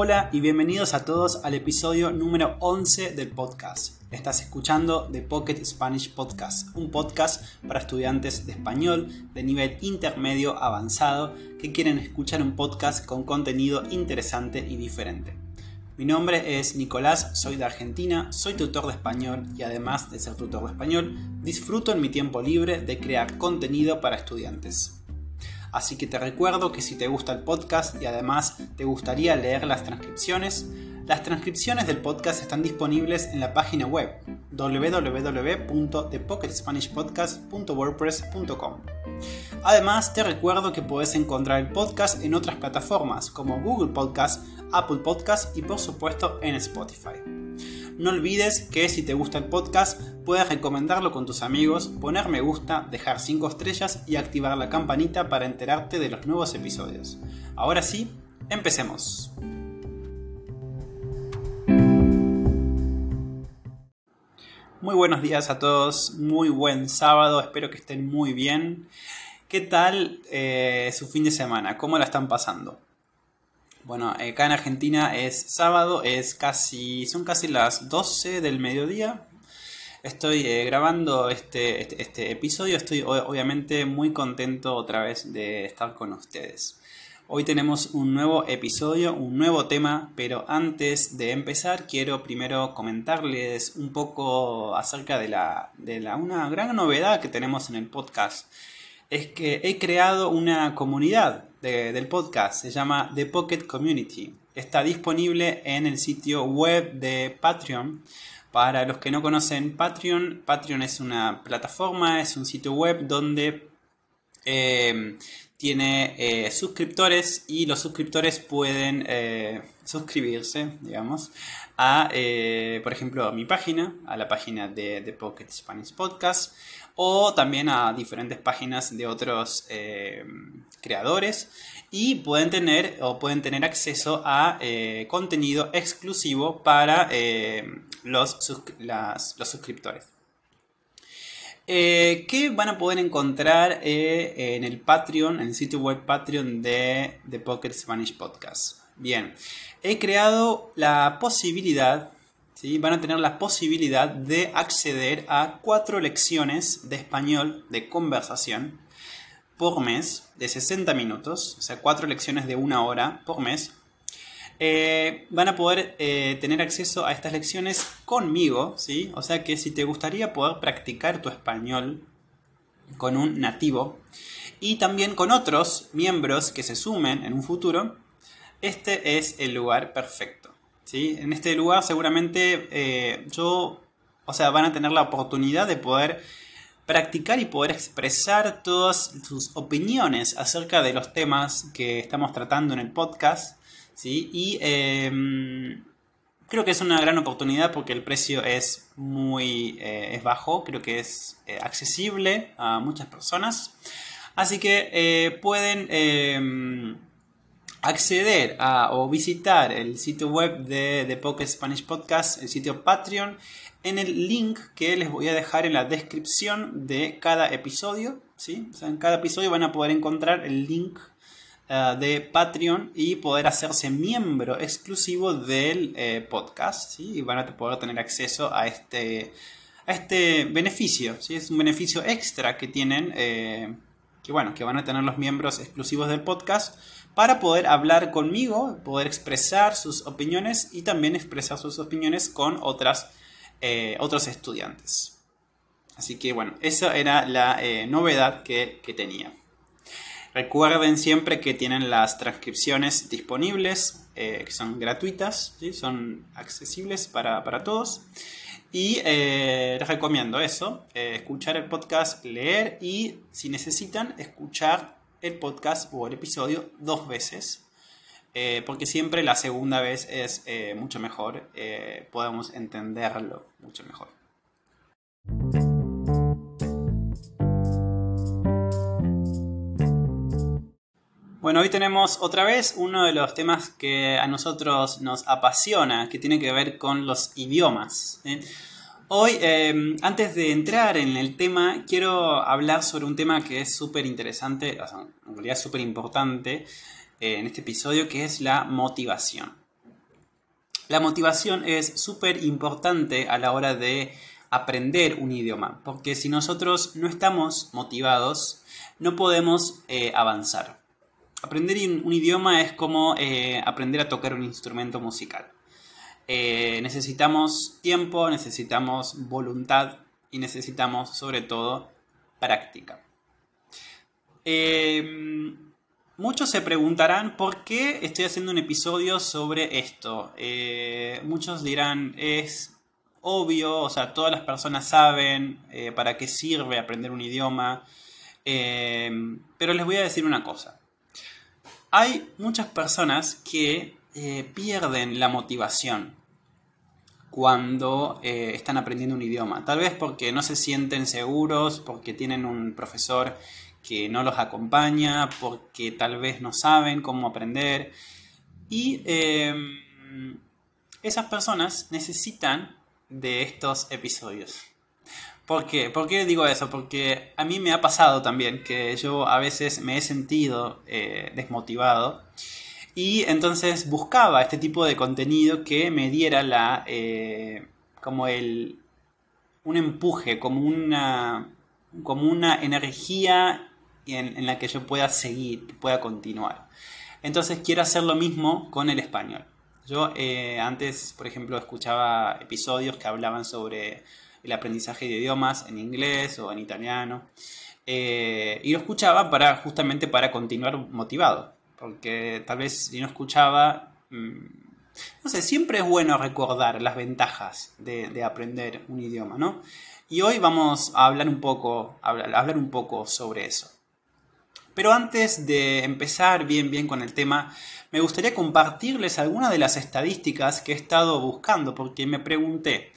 Hola y bienvenidos a todos al episodio número 11 del podcast. Estás escuchando The Pocket Spanish Podcast, un podcast para estudiantes de español de nivel intermedio avanzado que quieren escuchar un podcast con contenido interesante y diferente. Mi nombre es Nicolás, soy de Argentina, soy tutor de español y además de ser tutor de español, disfruto en mi tiempo libre de crear contenido para estudiantes. Así que te recuerdo que si te gusta el podcast y además te gustaría leer las transcripciones, las transcripciones del podcast están disponibles en la página web www.thepocketspanishpodcast.wordpress.com. Además, te recuerdo que puedes encontrar el podcast en otras plataformas como Google Podcast, Apple Podcast y por supuesto en Spotify. No olvides que si te gusta el podcast, puedes recomendarlo con tus amigos, poner me gusta, dejar 5 estrellas y activar la campanita para enterarte de los nuevos episodios. Ahora sí, empecemos. Muy buenos días a todos, muy buen sábado, espero que estén muy bien. ¿Qué tal eh, su fin de semana? ¿Cómo la están pasando? Bueno, acá en Argentina es sábado, es casi, son casi las 12 del mediodía. Estoy eh, grabando este, este, este, episodio, estoy obviamente muy contento otra vez de estar con ustedes. Hoy tenemos un nuevo episodio, un nuevo tema, pero antes de empezar quiero primero comentarles un poco acerca de, la, de la, una gran novedad que tenemos en el podcast. Es que he creado una comunidad del podcast. Se llama The Pocket Community. Está disponible en el sitio web de Patreon. Para los que no conocen Patreon, Patreon es una plataforma, es un sitio web donde eh, tiene eh, suscriptores y los suscriptores pueden eh, suscribirse, digamos, a, por ejemplo, a mi página, a la página de The Pocket Spanish Podcast o también a diferentes páginas de otros eh, creadores y pueden tener o pueden tener acceso a eh, contenido exclusivo para eh, los, los suscriptores. ¿Qué van a poder encontrar en el Patreon, en el sitio web Patreon de The Pocket Spanish Podcast? Bien, he creado la posibilidad van a tener la posibilidad de acceder a cuatro lecciones de español de conversación por mes de 60 minutos, o sea, cuatro lecciones de una hora por mes. Eh, van a poder eh, tener acceso a estas lecciones conmigo, ¿sí? O sea que si te gustaría poder practicar tu español con un nativo y también con otros miembros que se sumen en un futuro, este es el lugar perfecto. En este lugar seguramente eh, yo, o sea, van a tener la oportunidad de poder practicar y poder expresar todas sus opiniones acerca de los temas que estamos tratando en el podcast, ¿sí? Y em, creo que es una gran oportunidad porque el precio es muy eh, es bajo, creo que es eh, accesible a muchas personas. Así que pueden em, acceder a o visitar el sitio web de, The Pocket Spanish Podcast, el sitio Patreon, en el link que les voy a dejar en la descripción de cada episodio. ¿sí? en cada episodio van a poder encontrar el link eh, de Patreon y poder hacerse miembro exclusivo del eh, podcast. ¿sí? Y van a poder tener acceso a este, a este beneficio. ¿sí? Es un beneficio extra que tienen. Eh, que bueno, que van a tener los miembros exclusivos del podcast para poder hablar conmigo, poder expresar sus opiniones y también expresar sus opiniones con otras, eh, otros estudiantes. Así que bueno, esa era la eh, novedad que, tenía. Recuerden siempre que tienen las transcripciones disponibles, eh, que son gratuitas, son accesibles para, para todos. Y les recomiendo eso, escuchar el podcast, leer y si necesitan, escuchar el podcast o el episodio dos veces. Eh, porque siempre la segunda vez es eh, mucho mejor, eh, podemos entenderlo mucho mejor. Bueno, hoy tenemos otra vez uno de los temas que a nosotros nos apasiona, que tiene que ver con los idiomas. Hoy, em, antes de entrar en el tema, quiero hablar sobre un tema que es súper interesante, en realidad súper importante eh, en este episodio, que es la motivación. La motivación es súper importante a la hora de aprender un idioma, porque si nosotros no estamos motivados, no podemos eh, avanzar. Aprender un, idioma es como eh, aprender a tocar un instrumento musical. Eh, necesitamos tiempo, necesitamos voluntad y necesitamos sobre todo práctica. muchos se preguntarán por qué estoy haciendo un episodio sobre esto. muchos dirán, es obvio, o sea, todas las personas saben para qué sirve aprender un idioma. pero les voy a decir una cosa hay muchas personas que eh, pierden la motivación cuando eh, están aprendiendo un idioma. Tal vez porque no se sienten seguros, porque tienen un profesor que no los acompaña, porque tal vez no saben cómo aprender. Y em, esas personas necesitan de estos episodios. ¿Por qué? ¿Por qué digo eso? Porque a mí me ha pasado también que yo a veces me he sentido eh, desmotivado y entonces buscaba este tipo de contenido que me diera la eh, como el un empuje, como una como una energía en, la que yo pueda seguir, pueda continuar. Entonces quiero hacer lo mismo con el español. Yo eh, antes, por ejemplo, escuchaba episodios que hablaban sobre el aprendizaje de idiomas en inglés o en italiano. Eh, y lo escuchaba para justamente para continuar motivado. Porque tal vez si no escuchaba, mm, no sé, siempre es bueno recordar las ventajas de, aprender un idioma, ¿no? Y hoy vamos a hablar un poco, hablar un poco sobre eso. Pero antes de empezar bien bien con el tema, me gustaría compartirles algunas de las estadísticas que he estado buscando, porque me pregunté,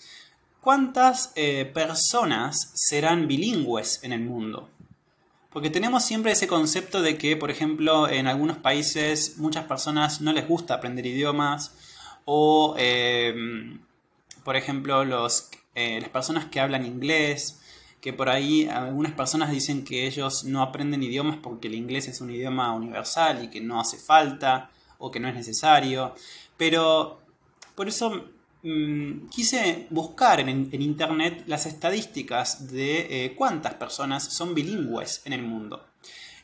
¿Cuántas eh, personas serán bilingües en el mundo? Porque tenemos siempre ese concepto de que, por ejemplo, en algunos países muchas personas no les gusta aprender idiomas o, em, por ejemplo, los, eh, las personas que hablan inglés, que por ahí algunas personas dicen que ellos no aprenden idiomas porque el inglés es un idioma universal y que no hace falta o que no es necesario. Pero por eso Mm, quise buscar en, internet las estadísticas de eh, cuántas personas son bilingües en el mundo.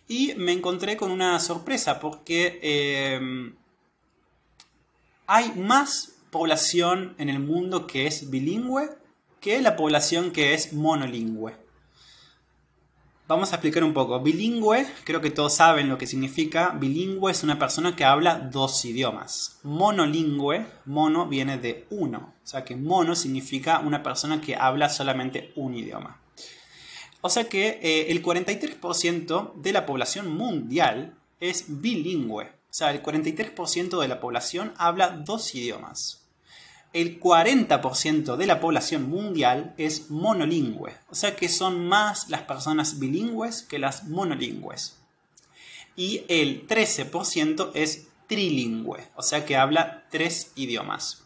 Y me encontré con una sorpresa porque eh, hay más población en el mundo que es bilingüe que la población que es monolingüe. Vamos a explicar un poco. Bilingüe, creo que todos saben lo que significa. Bilingüe es una persona que habla dos idiomas. Monolingüe, mono viene de uno. O sea que mono significa una persona que habla solamente un idioma. O sea que eh, el 43% de la población mundial es bilingüe. O sea, el 43% de la población habla dos idiomas el 40% de la población mundial es monolingüe, o sea que son más las personas bilingües que las monolingües. Y el 13% es trilingüe, o sea que habla tres idiomas.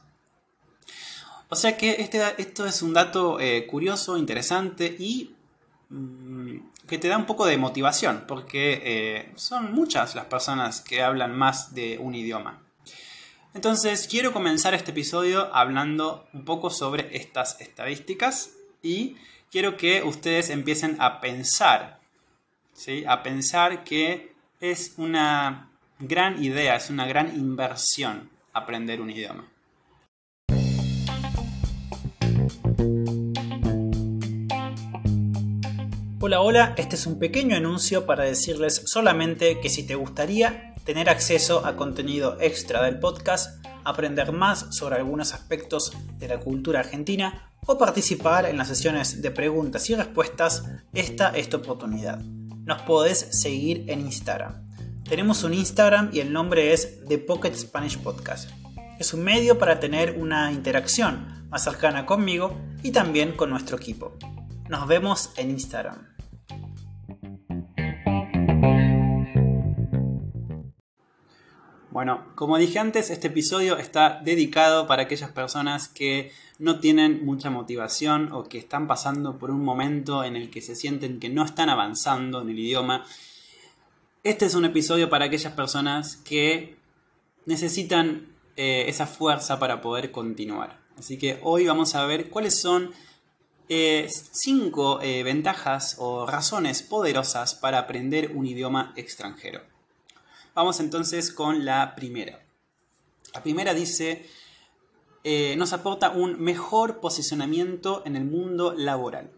O sea que este, esto es un dato eh, curioso, interesante y mm, que te da un poco de motivación, porque eh, son muchas las personas que hablan más de un idioma. Entonces, quiero comenzar este episodio hablando un poco sobre estas estadísticas y quiero que ustedes empiecen a pensar, ¿sí? A pensar que es una gran idea, es una gran inversión aprender un idioma. Hola, hola, este es un pequeño anuncio para decirles solamente que si te gustaría tener acceso a contenido extra del podcast, aprender más sobre algunos aspectos de la cultura argentina o participar en las sesiones de preguntas y respuestas, esta es tu oportunidad. Nos podés seguir en Instagram. Tenemos un Instagram y el nombre es The Pocket Spanish Podcast. Es un medio para tener una interacción más cercana conmigo y también con nuestro equipo. Nos vemos en Instagram. Bueno, como dije antes, este episodio está dedicado para aquellas personas que no tienen mucha motivación o que están pasando por un momento en el que se sienten que no están avanzando en el idioma. Este es un episodio para aquellas personas que necesitan eh, esa fuerza para poder continuar. Así que hoy vamos a ver cuáles son eh, cinco eh, ventajas o razones poderosas para aprender un idioma extranjero. Vamos entonces con la primera. La primera dice, nos aporta un mejor posicionamiento en el mundo laboral.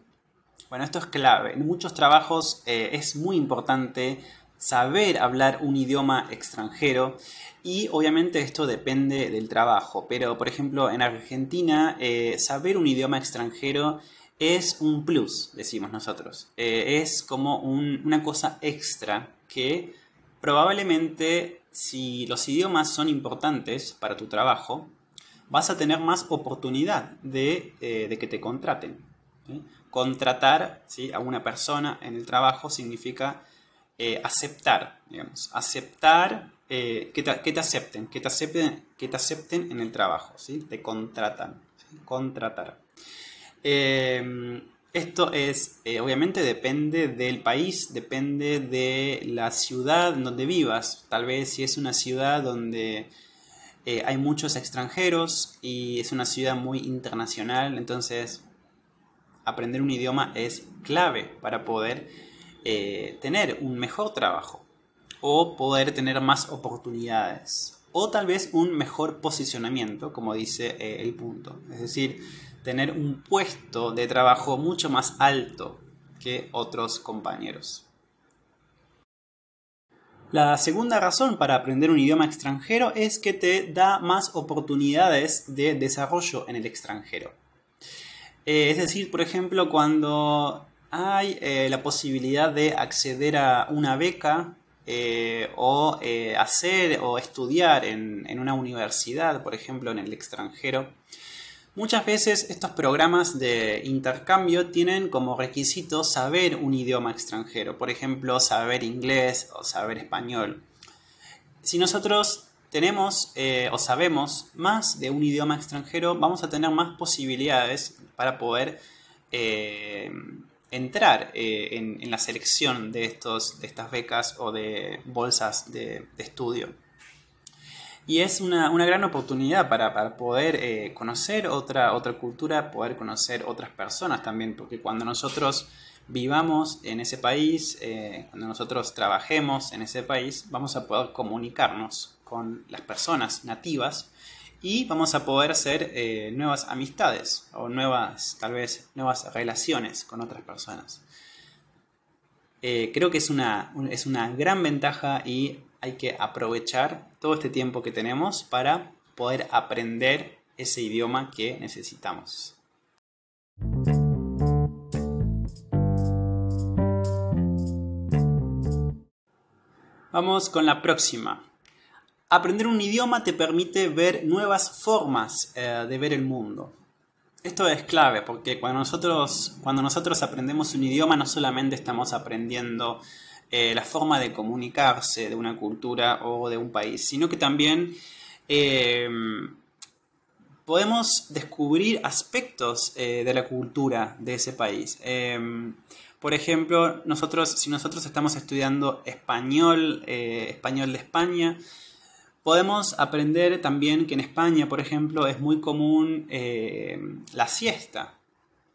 Bueno, esto es clave. En muchos trabajos es muy importante saber hablar un idioma extranjero y obviamente esto depende del trabajo, pero por ejemplo en Argentina eh, saber un idioma extranjero es un plus, decimos nosotros. Eh, es como una cosa extra que probablemente si los idiomas son importantes para tu trabajo, vas a tener más oportunidad de, eh, que te contraten. Contratar a una persona en el trabajo significa eh, aceptar, digamos, aceptar eh, que, te, acepten, que te acepten, que te acepten en el trabajo, ¿sí? Te contratan, contratar. Esto es, eh, obviamente depende del país, depende de la ciudad donde vivas. Tal vez si es una ciudad donde hay muchos extranjeros y es una ciudad muy internacional, entonces aprender un idioma es clave para poder eh, tener un mejor trabajo o poder tener más oportunidades o tal vez un mejor posicionamiento, como dice eh, el punto. Es decir, tener un puesto de trabajo mucho más alto que otros compañeros. La segunda razón para aprender un idioma extranjero es que te da más oportunidades de desarrollo en el extranjero. Eh, es decir, por ejemplo, cuando hay eh, la posibilidad de acceder a una beca eh, o hacer o estudiar en, en, una universidad, por ejemplo, en el extranjero. Muchas veces estos programas de intercambio tienen como requisito saber un idioma extranjero, por ejemplo, saber inglés o saber español. Si nosotros tenemos o sabemos más de un idioma extranjero, vamos a tener más posibilidades para poder entrar eh, en, la selección de, estos, de estas becas o de bolsas de, estudio. Y es una, gran oportunidad para, poder eh, conocer otra, otra cultura, poder conocer otras personas también, porque cuando nosotros vivamos en ese país, eh, cuando nosotros trabajemos en ese país, vamos a poder comunicarnos con las personas nativas y vamos a poder hacer eh, nuevas amistades o nuevas, tal vez, nuevas relaciones con otras personas. Creo que es una, es una gran ventaja y hay que aprovechar todo este tiempo que tenemos para poder aprender ese idioma que necesitamos. Vamos con la próxima. Aprender un idioma te permite ver nuevas formas eh, de ver el mundo. Esto es clave porque cuando nosotros, cuando nosotros aprendemos un idioma no solamente estamos aprendiendo eh, la forma de comunicarse de una cultura o de un país, sino que también em, podemos descubrir aspectos eh, de la cultura de ese país. Por ejemplo, nosotros, si nosotros estamos estudiando español, español de España, Podemos aprender también que en España, por ejemplo, es muy común eh, la siesta.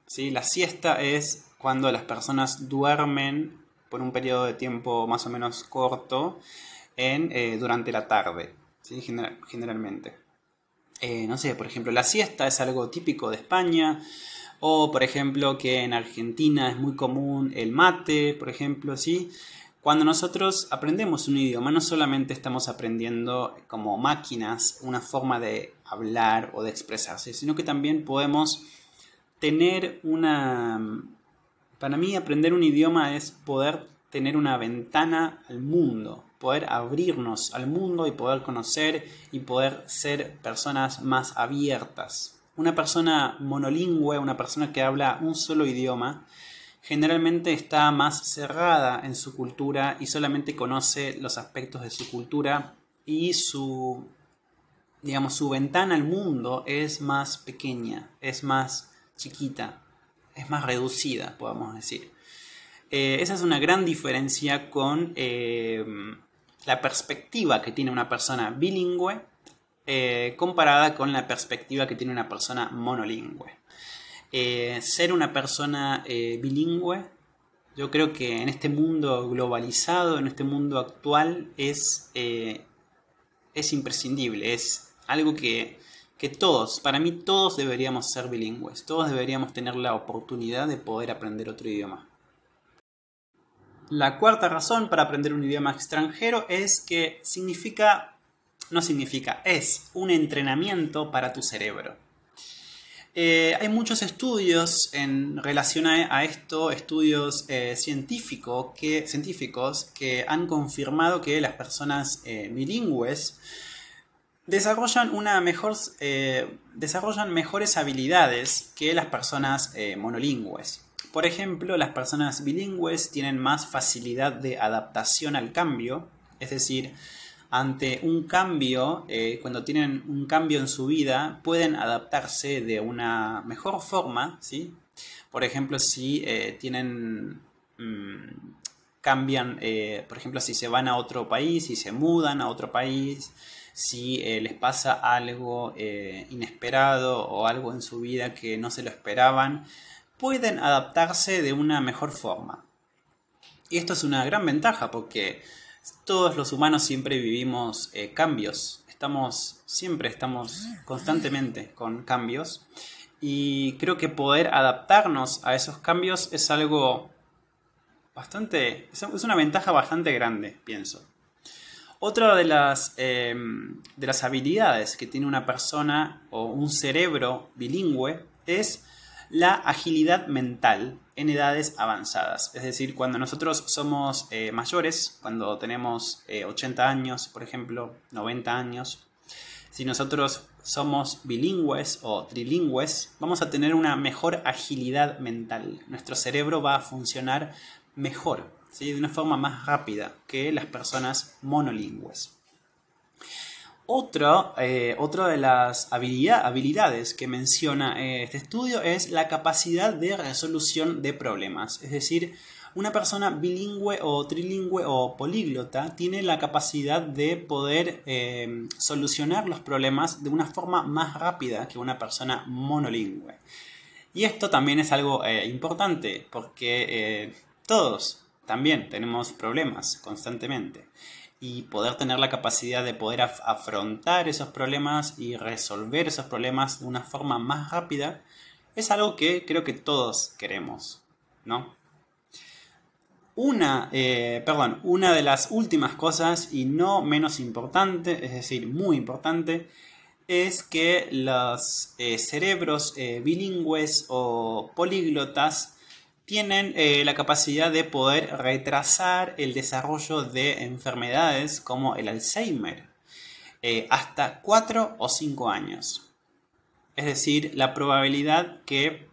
¿sí? La siesta es cuando las personas duermen por un periodo de tiempo más o menos corto en, eh, durante la tarde, ¿sí? generalmente. Eh, no sé, por ejemplo, la siesta es algo típico de España. O, por ejemplo, que en Argentina es muy común el mate, por ejemplo, ¿sí? Cuando nosotros aprendemos un idioma, no solamente estamos aprendiendo como máquinas una forma de hablar o de expresarse, sino que también podemos tener una... Para mí aprender un idioma es poder tener una ventana al mundo, poder abrirnos al mundo y poder conocer y poder ser personas más abiertas. Una persona monolingüe, una persona que habla un solo idioma, generalmente está más cerrada en su cultura y solamente conoce los aspectos de su cultura y su digamos su ventana al mundo es más pequeña, es más chiquita, es más reducida, podemos decir. Eh, esa es una gran diferencia con eh, la perspectiva que tiene una persona bilingüe comparada con la perspectiva que tiene una persona monolingüe. ser una persona bilingüe yo creo que en este mundo globalizado, en este mundo actual, es, eh, es imprescindible, es algo que, que todos, para mí todos deberíamos ser bilingües, todos deberíamos tener la oportunidad de poder aprender otro idioma. La cuarta razón para aprender un idioma extranjero es que significa, no significa, es un entrenamiento para tu cerebro. Eh, hay muchos estudios en relación a, esto, estudios eh, científicos que han confirmado que las personas eh, bilingües desarrollan, una mejor, desarrollan mejores habilidades que las personas monolingües. Por ejemplo, las personas bilingües tienen más facilidad de adaptación al cambio, es decir, ante un cambio, eh, cuando tienen un cambio en su vida, pueden adaptarse de una mejor forma, ¿sí? Por ejemplo, si eh, tienen... Mm, cambian, eh, por ejemplo, si se van a otro país, si se mudan a otro país, si les pasa algo inesperado o algo en su vida que no se lo esperaban, pueden adaptarse de una mejor forma. Y esto es una gran ventaja porque todos los humanos siempre vivimos eh, cambios. Estamos, siempre estamos constantemente con cambios. Y creo que poder adaptarnos a esos cambios es algo bastante. es una ventaja bastante grande, pienso. Otra de las, em, de las habilidades que tiene una persona o un cerebro bilingüe es la agilidad mental en edades avanzadas. Es decir, cuando nosotros somos eh, mayores, cuando tenemos 80 eh, años, por ejemplo, 90 años, si nosotros somos bilingües o trilingües, vamos a tener una mejor agilidad mental. Nuestro cerebro va a funcionar mejor, ¿sí? de una forma más rápida que las personas monolingües. Otro, eh, otra de las habilidades que menciona eh, este estudio es la capacidad de resolución de problemas. Es decir, una persona bilingüe o trilingüe o políglota tiene la capacidad de poder eh, solucionar los problemas de una forma más rápida que una persona monolingüe. Y esto también es algo importante porque todos también tenemos problemas constantemente y poder tener la capacidad de poder afrontar esos problemas y resolver esos problemas de una forma más rápida es algo que creo que todos queremos, ¿no? Una, eh, perdón, una de las últimas cosas y no menos importante, es decir, muy importante, es que los eh, cerebros eh, bilingües o políglotas tienen eh, la capacidad de poder retrasar el desarrollo de enfermedades como el Alzheimer eh, hasta 4 o 5 años. Es decir, la probabilidad que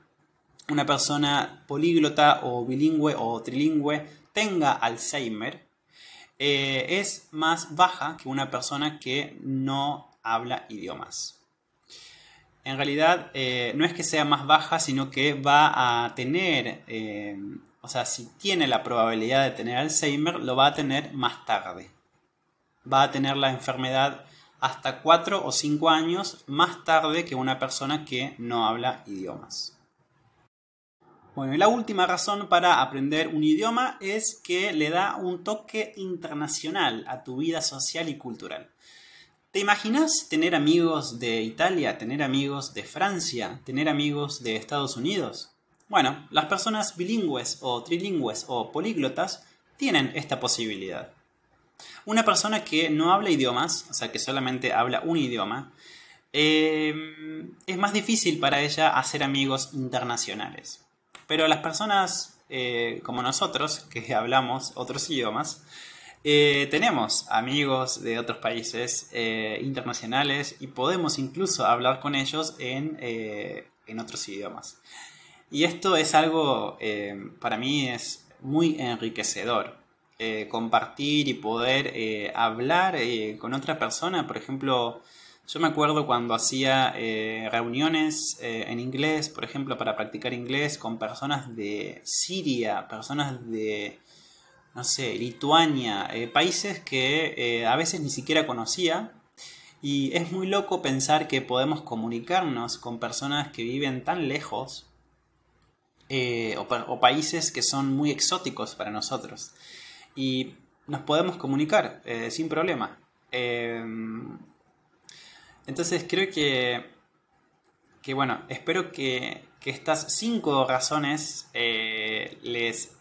una persona políglota o bilingüe o trilingüe tenga Alzheimer eh, es más baja que una persona que no habla idiomas en realidad eh, no es que sea más baja, sino que va a tener, eh, o sea, si tiene la probabilidad de tener Alzheimer, lo va a tener más tarde. Va a tener la enfermedad hasta 4 o 5 años más tarde que una persona que no habla idiomas. Bueno, y la última razón para aprender un idioma es que le da un toque internacional a tu vida social y cultural. ¿Te imaginas tener amigos de Italia, tener amigos de Francia, tener amigos de Estados Unidos? Bueno, las personas bilingües o trilingües o políglotas tienen esta posibilidad. Una persona que no habla idiomas, o sea, que solamente habla un idioma, em, es más difícil para ella hacer amigos internacionales. Pero las personas eh, como nosotros, que hablamos otros idiomas, eh, tenemos amigos de otros países eh, internacionales y podemos incluso hablar con ellos en, eh, en otros idiomas. Y esto es algo, para mí es muy enriquecedor. compartir y poder hablar con otra persona, por ejemplo, yo me acuerdo cuando hacía reuniones en inglés, por ejemplo, para practicar inglés con personas de Siria, personas de no sé, Lituania, eh, países que eh, a veces ni siquiera conocía. Y es muy loco pensar que podemos comunicarnos con personas que viven tan lejos eh, o, países que son muy exóticos para nosotros. Y nos podemos comunicar sin problema. Em, entonces creo que, que bueno, espero que, estas cinco razones les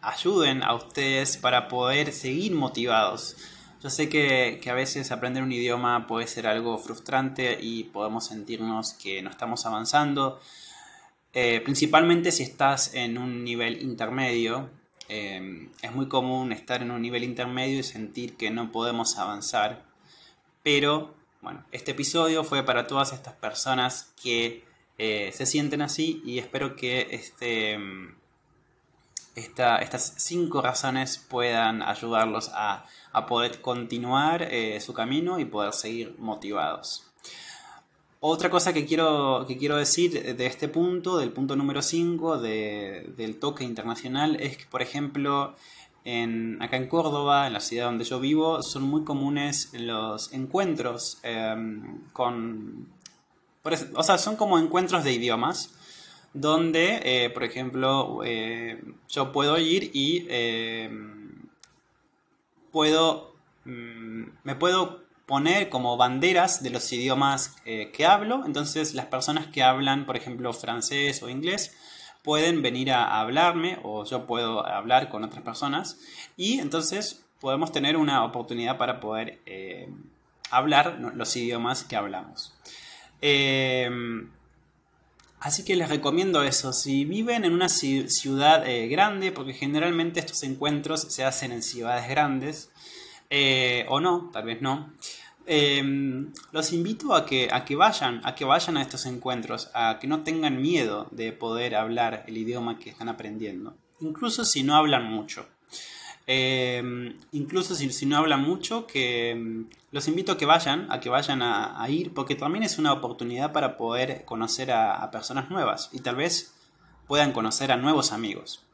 ayuden a ustedes para poder seguir motivados. Yo sé que, a veces aprender un idioma puede ser algo frustrante y podemos sentirnos que no estamos avanzando, eh, principalmente si estás en un nivel intermedio. Eh, es muy común estar en un nivel intermedio y sentir que no podemos avanzar, pero bueno, este episodio fue para todas estas personas que eh, se sienten así y espero que este, estas cinco razones puedan ayudarlos a, poder continuar eh, su camino y poder seguir motivados. Otra cosa que quiero, que quiero decir de este punto, del punto número 5 del toque internacional, es que, por ejemplo, acá en Córdoba, en la ciudad donde yo vivo, son muy comunes los encuentros em, con... o sea, son como encuentros de idiomas, donde, eh, por ejemplo, eh, yo puedo ir y em, puedo... Mm, me puedo poner como banderas de los idiomas eh, que hablo, entonces las personas que hablan, por ejemplo, francés o inglés, pueden venir a hablarme o yo puedo hablar con otras personas y entonces podemos tener una oportunidad para poder eh, hablar los idiomas que hablamos. Eh, así que les recomiendo eso, si viven en una ciudad eh, grande, porque generalmente estos encuentros se hacen en ciudades grandes, o no, tal vez no, Em, los invito a que, a que vayan, a que vayan a estos encuentros, a que no tengan miedo de poder hablar el idioma que están aprendiendo, incluso si no hablan mucho. Em, incluso si, no hablan mucho, que em, los invito a que vayan, a que vayan a, ir, porque también es una oportunidad para poder conocer a personas nuevas y tal vez puedan conocer a nuevos amigos.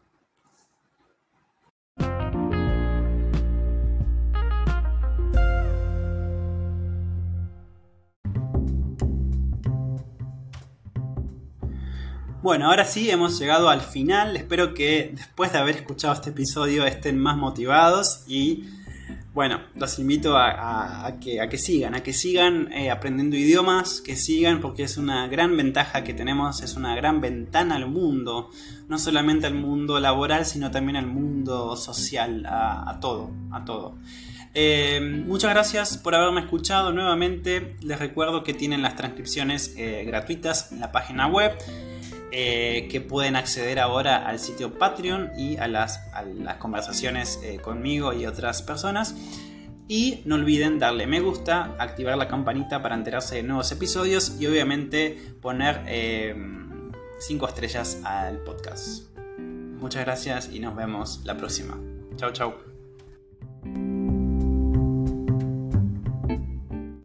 Bueno, ahora sí hemos llegado al final. Espero que después de haber escuchado este episodio estén más motivados y bueno, los invito a, que, sigan, a que sigan eh, aprendiendo idiomas, que sigan porque es una gran ventaja que tenemos, es una gran ventana al mundo, no solamente al mundo laboral, sino también al mundo social, a, todo, a todo. Eh, muchas gracias por haberme escuchado nuevamente. Les recuerdo que tienen las transcripciones eh, gratuitas en la página web. Eh, que pueden acceder ahora al sitio Patreon y a las, conversaciones eh, conmigo y otras personas. Y no olviden darle me gusta, activar la campanita para enterarse de nuevos episodios y obviamente poner 5 eh, estrellas al podcast. Muchas gracias y nos vemos la próxima. Chao, chao.